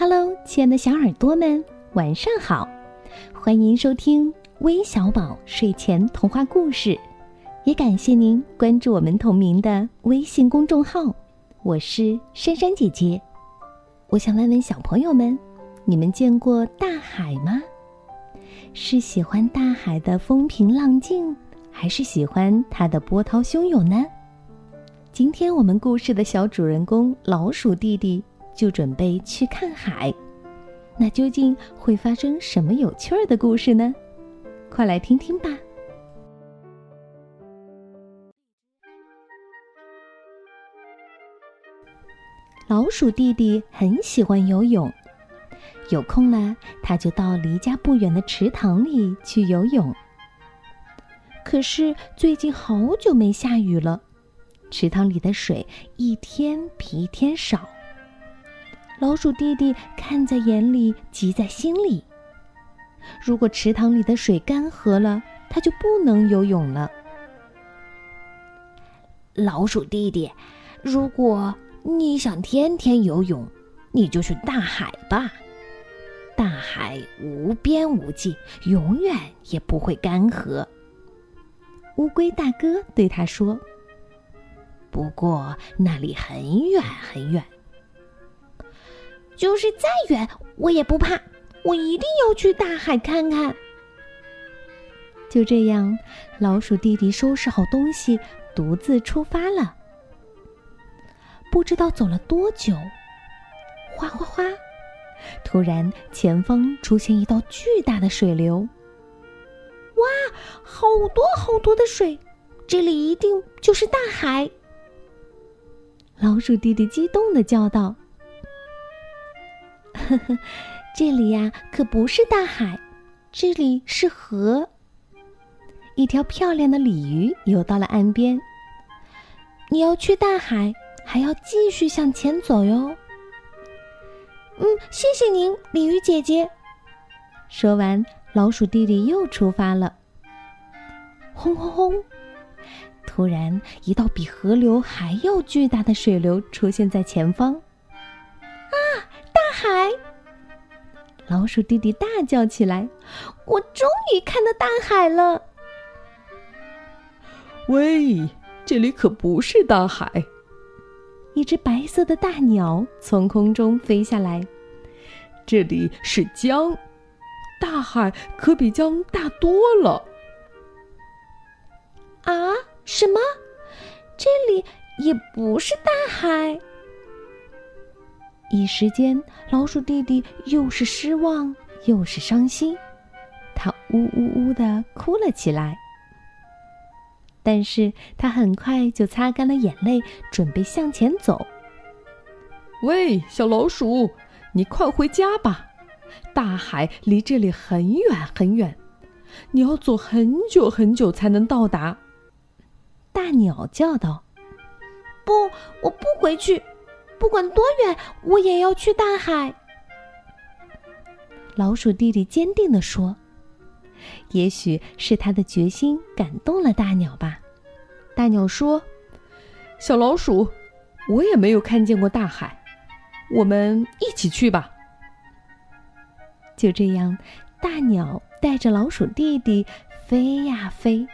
Hello，亲爱的小耳朵们，晚上好！欢迎收听微小宝睡前童话故事，也感谢您关注我们同名的微信公众号。我是珊珊姐姐。我想问问小朋友们，你们见过大海吗？是喜欢大海的风平浪静，还是喜欢它的波涛汹涌呢？今天我们故事的小主人公老鼠弟弟。就准备去看海，那究竟会发生什么有趣儿的故事呢？快来听听吧。老鼠弟弟很喜欢游泳，有空了他就到离家不远的池塘里去游泳。可是最近好久没下雨了，池塘里的水一天比一天少。老鼠弟弟看在眼里，急在心里。如果池塘里的水干涸了，他就不能游泳了。老鼠弟弟，如果你想天天游泳，你就去大海吧。大海无边无际，永远也不会干涸。乌龟大哥对他说：“不过那里很远很远。”就是再远，我也不怕。我一定要去大海看看。就这样，老鼠弟弟收拾好东西，独自出发了。不知道走了多久，哗哗哗！突然，前方出现一道巨大的水流。哇，好多好多的水！这里一定就是大海！老鼠弟弟激动的叫道。呵呵，这里呀可不是大海，这里是河。一条漂亮的鲤鱼游到了岸边。你要去大海，还要继续向前走哟。嗯，谢谢您，鲤鱼姐姐。说完，老鼠弟弟又出发了。轰轰轰！突然，一道比河流还要巨大的水流出现在前方。啊，大海！老鼠弟弟大叫起来：“我终于看到大海了！”喂，这里可不是大海！一只白色的大鸟从空中飞下来。这里是江，大海可比江大多了。啊？什么？这里也不是大海？一时间，老鼠弟弟又是失望又是伤心，他呜呜呜的哭了起来。但是他很快就擦干了眼泪，准备向前走。喂，小老鼠，你快回家吧！大海离这里很远很远，你要走很久很久才能到达。大鸟叫道：“不，我不回去。”不管多远，我也要去大海。老鼠弟弟坚定地说：“也许是他的决心感动了大鸟吧。”大鸟说：“小老鼠，我也没有看见过大海，我们一起去吧。”就这样，大鸟带着老鼠弟弟飞呀飞，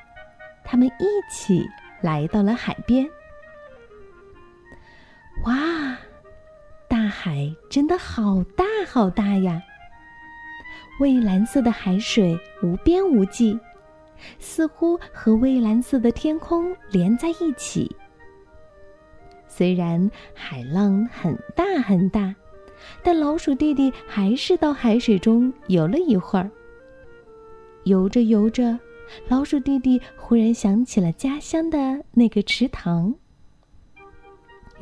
他们一起来到了海边。哇，大海真的好大好大呀！蔚蓝色的海水无边无际，似乎和蔚蓝色的天空连在一起。虽然海浪很大很大，但老鼠弟弟还是到海水中游了一会儿。游着游着，老鼠弟弟忽然想起了家乡的那个池塘。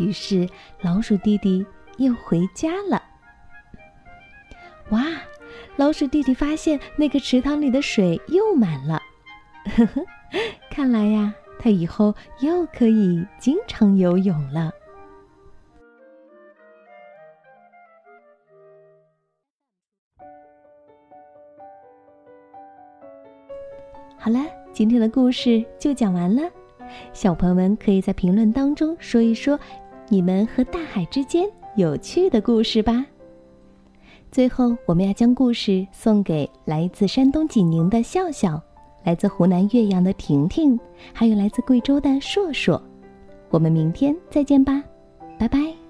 于是，老鼠弟弟又回家了。哇！老鼠弟弟发现那个池塘里的水又满了，呵呵，看来呀，他以后又可以经常游泳了。好了，今天的故事就讲完了。小朋友们可以在评论当中说一说。你们和大海之间有趣的故事吧。最后，我们要将故事送给来自山东济宁的笑笑，来自湖南岳阳的婷婷，还有来自贵州的硕硕。我们明天再见吧，拜拜。